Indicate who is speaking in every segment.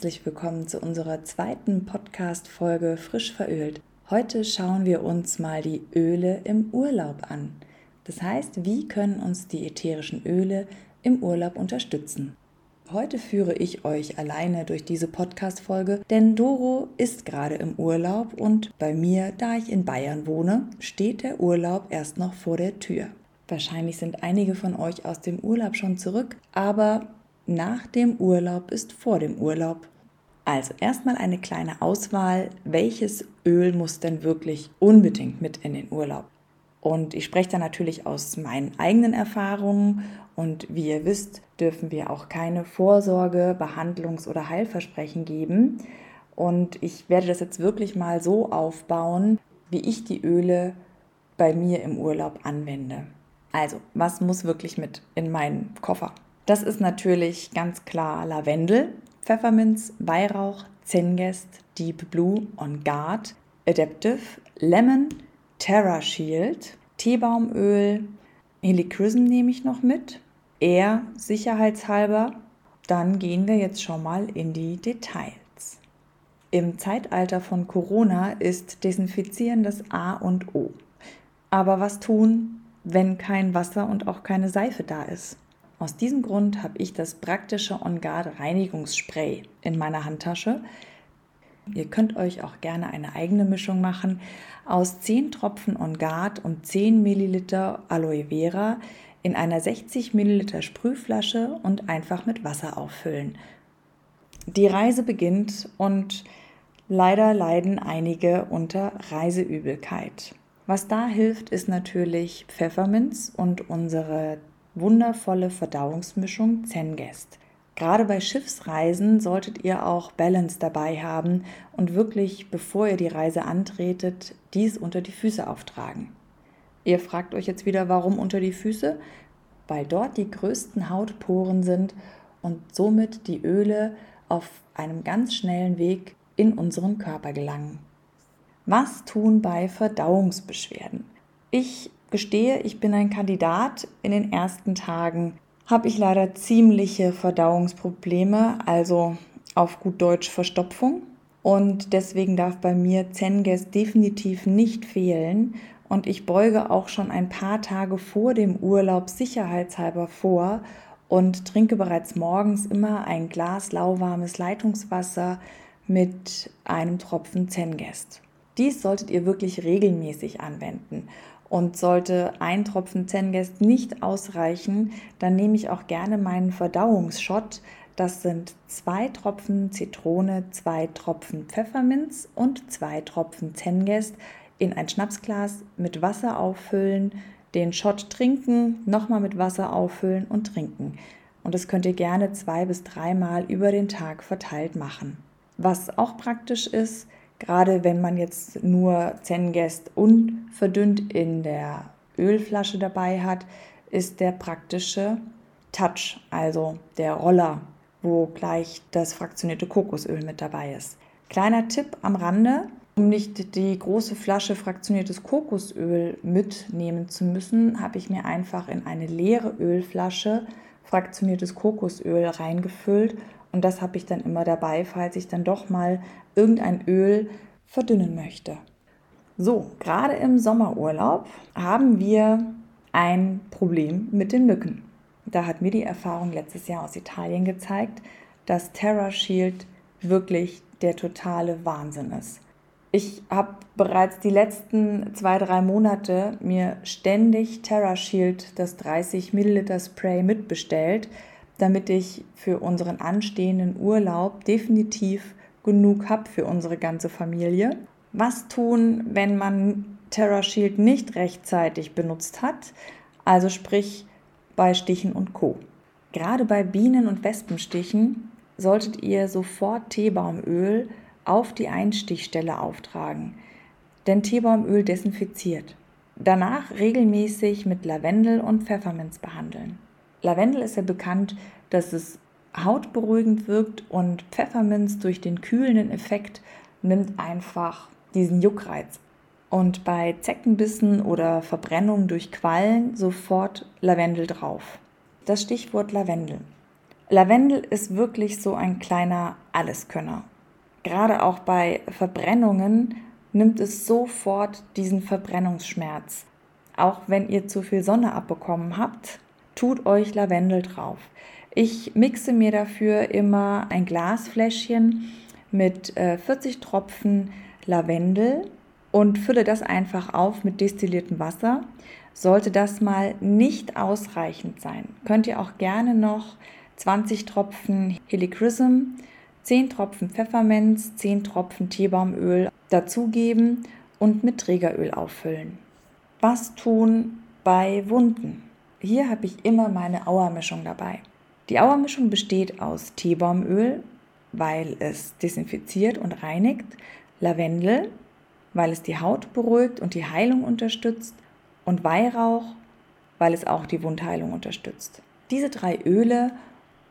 Speaker 1: Herzlich willkommen zu unserer zweiten Podcast-Folge Frisch verölt. Heute schauen wir uns mal die Öle im Urlaub an. Das heißt, wie können uns die ätherischen Öle im Urlaub unterstützen? Heute führe ich euch alleine durch diese Podcast-Folge, denn Doro ist gerade im Urlaub und bei mir, da ich in Bayern wohne, steht der Urlaub erst noch vor der Tür. Wahrscheinlich sind einige von euch aus dem Urlaub schon zurück, aber nach dem Urlaub ist vor dem Urlaub. Also erstmal eine kleine Auswahl, welches Öl muss denn wirklich unbedingt mit in den Urlaub? Und ich spreche da natürlich aus meinen eigenen Erfahrungen und wie ihr wisst, dürfen wir auch keine Vorsorge, Behandlungs- oder Heilversprechen geben. Und ich werde das jetzt wirklich mal so aufbauen, wie ich die Öle bei mir im Urlaub anwende. Also, was muss wirklich mit in meinen Koffer? Das ist natürlich ganz klar Lavendel, Pfefferminz, Weihrauch, Zengest, Deep Blue, On Guard, Adaptive, Lemon, Terra Shield, Teebaumöl, Helichrysum nehme ich noch mit, eher sicherheitshalber. Dann gehen wir jetzt schon mal in die Details. Im Zeitalter von Corona ist Desinfizieren das A und O. Aber was tun, wenn kein Wasser und auch keine Seife da ist? Aus diesem Grund habe ich das praktische On Guard Reinigungsspray in meiner Handtasche. Ihr könnt euch auch gerne eine eigene Mischung machen aus 10 Tropfen On Guard und 10 Milliliter Aloe Vera in einer 60 Milliliter Sprühflasche und einfach mit Wasser auffüllen. Die Reise beginnt und leider leiden einige unter Reiseübelkeit. Was da hilft, ist natürlich Pfefferminz und unsere wundervolle Verdauungsmischung Zengest. Gerade bei Schiffsreisen solltet ihr auch Balance dabei haben und wirklich, bevor ihr die Reise antretet, dies unter die Füße auftragen. Ihr fragt euch jetzt wieder, warum unter die Füße? Weil dort die größten Hautporen sind und somit die Öle auf einem ganz schnellen Weg in unseren Körper gelangen. Was tun bei Verdauungsbeschwerden? Ich gestehe, ich bin ein Kandidat. In den ersten Tagen habe ich leider ziemliche Verdauungsprobleme, also auf gut Deutsch Verstopfung. Und deswegen darf bei mir Zenges definitiv nicht fehlen. Und ich beuge auch schon ein paar Tage vor dem Urlaub sicherheitshalber vor und trinke bereits morgens immer ein Glas lauwarmes Leitungswasser mit einem Tropfen Zengest. Dies solltet ihr wirklich regelmäßig anwenden. Und sollte ein Tropfen Zengest nicht ausreichen, dann nehme ich auch gerne meinen Verdauungsshot. Das sind zwei Tropfen Zitrone, zwei Tropfen Pfefferminz und zwei Tropfen Zengest in ein Schnapsglas mit Wasser auffüllen, den Shot trinken, nochmal mit Wasser auffüllen und trinken. Und das könnt ihr gerne zwei bis dreimal über den Tag verteilt machen. Was auch praktisch ist, Gerade wenn man jetzt nur Zengest unverdünnt in der Ölflasche dabei hat, ist der praktische Touch, also der Roller, wo gleich das fraktionierte Kokosöl mit dabei ist. Kleiner Tipp am Rande, um nicht die große Flasche fraktioniertes Kokosöl mitnehmen zu müssen, habe ich mir einfach in eine leere Ölflasche fraktioniertes Kokosöl reingefüllt und das habe ich dann immer dabei, falls ich dann doch mal irgendein Öl verdünnen möchte. So, gerade im Sommerurlaub haben wir ein Problem mit den Mücken. Da hat mir die Erfahrung letztes Jahr aus Italien gezeigt, dass Terra Shield wirklich der totale Wahnsinn ist. Ich habe bereits die letzten zwei, drei Monate mir ständig Terra Shield, das 30 Milliliter Spray, mitbestellt, damit ich für unseren anstehenden Urlaub definitiv genug habe für unsere ganze Familie. Was tun, wenn man Terra Shield nicht rechtzeitig benutzt hat, also sprich bei Stichen und Co. Gerade bei Bienen- und Wespenstichen solltet ihr sofort Teebaumöl auf die Einstichstelle auftragen, denn Teebaumöl desinfiziert. Danach regelmäßig mit Lavendel und Pfefferminz behandeln. Lavendel ist ja bekannt, dass es hautberuhigend wirkt und Pfefferminz durch den kühlenden Effekt nimmt einfach diesen Juckreiz. Und bei Zeckenbissen oder Verbrennung durch Quallen sofort Lavendel drauf. Das Stichwort Lavendel. Lavendel ist wirklich so ein kleiner Alleskönner. Gerade auch bei Verbrennungen nimmt es sofort diesen Verbrennungsschmerz. Auch wenn ihr zu viel Sonne abbekommen habt, tut euch Lavendel drauf. Ich mixe mir dafür immer ein Glasfläschchen mit 40 äh, Tropfen Lavendel und fülle das einfach auf mit destilliertem Wasser. Sollte das mal nicht ausreichend sein, könnt ihr auch gerne noch 20 Tropfen Helichrysum, 10 Tropfen Pfefferminz, 10 Tropfen Teebaumöl dazugeben und mit Trägeröl auffüllen. Was tun bei Wunden? Hier habe ich immer meine Auermischung dabei. Die Auermischung besteht aus Teebaumöl, weil es desinfiziert und reinigt, Lavendel, weil es die Haut beruhigt und die Heilung unterstützt, und Weihrauch, weil es auch die Wundheilung unterstützt. Diese drei Öle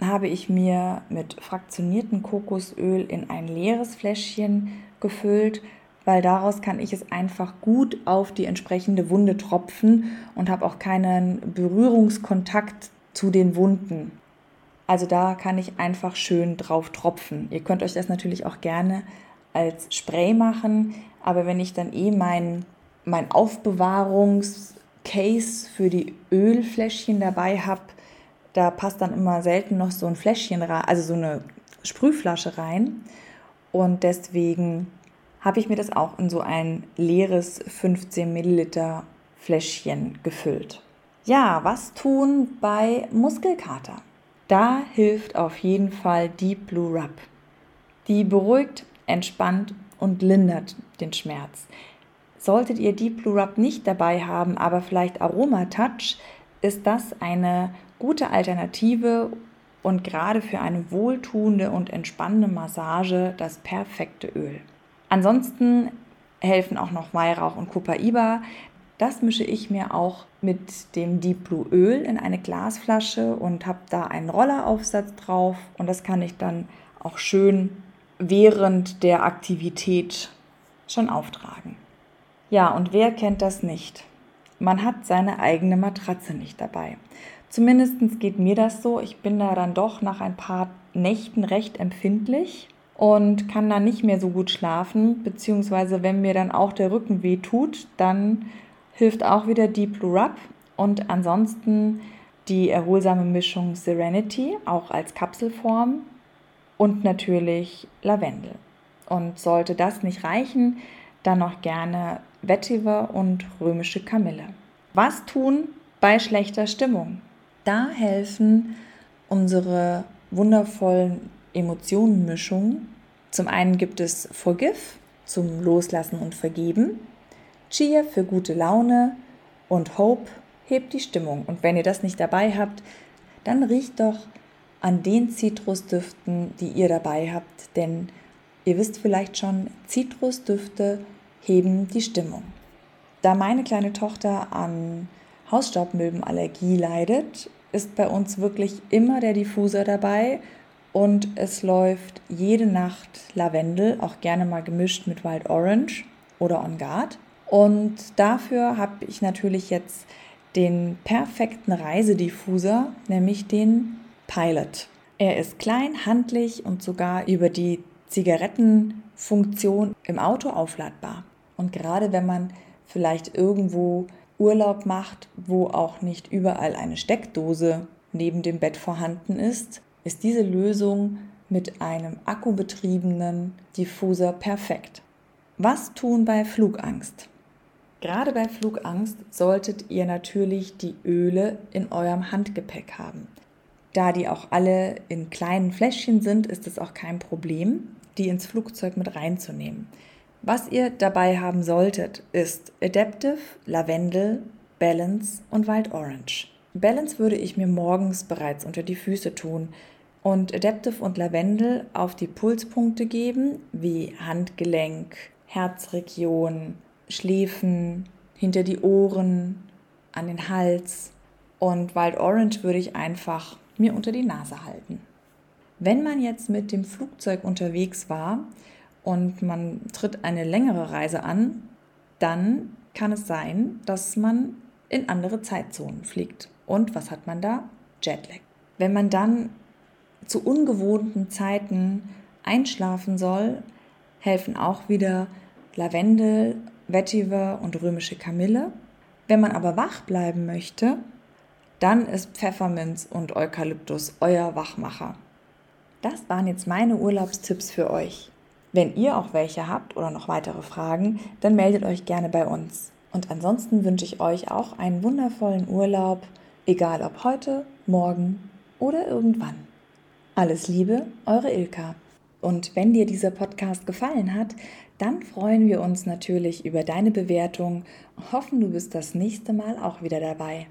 Speaker 1: habe ich mir mit fraktioniertem Kokosöl in ein leeres Fläschchen gefüllt, weil daraus kann ich es einfach gut auf die entsprechende Wunde tropfen und habe auch keinen Berührungskontakt zu den Wunden. Also da kann ich einfach schön drauf tropfen. Ihr könnt euch das natürlich auch gerne als Spray machen, aber wenn ich dann eh mein, mein Aufbewahrungscase für die Ölfläschchen dabei habe, da passt dann immer selten noch so ein Fläschchen rein, also so eine Sprühflasche rein. Und deswegen habe ich mir das auch in so ein leeres 15 Milliliter Fläschchen gefüllt. Ja, was tun bei Muskelkater? Da hilft auf jeden Fall Deep Blue Rub. Die beruhigt, entspannt und lindert den Schmerz. Solltet ihr Deep Blue Rub nicht dabei haben, aber vielleicht Aroma Touch, ist das eine gute Alternative und gerade für eine wohltuende und entspannende Massage das perfekte Öl. Ansonsten helfen auch noch Weihrauch und Copaiba. Das mische ich mir auch mit dem Deep Blue Öl in eine Glasflasche und habe da einen Rolleraufsatz drauf und das kann ich dann auch schön während der Aktivität schon auftragen. Ja, und wer kennt das nicht? Man hat seine eigene Matratze nicht dabei. Zumindest geht mir das so. Ich bin da dann doch nach ein paar Nächten recht empfindlich und kann dann nicht mehr so gut schlafen, beziehungsweise wenn mir dann auch der Rücken weh tut, dann hilft auch wieder Deep Blue Rub und ansonsten die erholsame Mischung Serenity, auch als Kapselform und natürlich Lavendel. Und sollte das nicht reichen, dann noch gerne Vetiver und römische Kamille. Was tun bei schlechter Stimmung? Da helfen unsere wundervollen Emotionenmischungen. Zum einen gibt es Forgive zum Loslassen und Vergeben. Chia für gute Laune und Hope hebt die Stimmung. Und wenn ihr das nicht dabei habt, dann riecht doch an den Zitrusdüften, die ihr dabei habt, denn ihr wisst vielleicht schon, Zitrusdüfte heben die Stimmung. Da meine kleine Tochter an Hausstaubmilbenallergie leidet, ist bei uns wirklich immer der Diffuser dabei und es läuft jede Nacht Lavendel, auch gerne mal gemischt mit Wild Orange oder On Guard. Und dafür habe ich natürlich jetzt den perfekten Reisediffuser, nämlich den Pilot. Er ist klein, handlich und sogar über die Zigarettenfunktion im Auto aufladbar. Und gerade wenn man vielleicht irgendwo Urlaub macht, wo auch nicht überall eine Steckdose neben dem Bett vorhanden ist, ist diese Lösung mit einem akkubetriebenen Diffuser perfekt. Was tun bei Flugangst? Gerade bei Flugangst solltet ihr natürlich die Öle in eurem Handgepäck haben. Da die auch alle in kleinen Fläschchen sind, ist es auch kein Problem, die ins Flugzeug mit reinzunehmen. Was ihr dabei haben solltet, ist Adaptive, Lavendel, Balance und Wild Orange. Balance würde ich mir morgens bereits unter die Füße tun und Adaptive und Lavendel auf die Pulspunkte geben, wie Handgelenk, Herzregion, Schläfen, hinter die Ohren, an den Hals. Und Wild Orange würde ich einfach mir unter die Nase halten. Wenn man jetzt mit dem Flugzeug unterwegs war und man tritt eine längere Reise an, dann kann es sein, dass man in andere Zeitzonen fliegt. Und was hat man da? Jetlag. Wenn man dann zu ungewohnten Zeiten einschlafen soll, helfen auch wieder Lavendel, Vetiver und römische Kamille. Wenn man aber wach bleiben möchte, dann ist Pfefferminz und Eukalyptus euer Wachmacher. Das waren jetzt meine Urlaubstipps für euch. Wenn ihr auch welche habt oder noch weitere Fragen, dann meldet euch gerne bei uns. Und ansonsten wünsche ich euch auch einen wundervollen Urlaub, egal ob heute, morgen oder irgendwann. Alles Liebe, eure Ilka. Und wenn dir dieser Podcast gefallen hat, dann freuen wir uns natürlich über deine Bewertung hoffen, du bist das nächste Mal auch wieder dabei.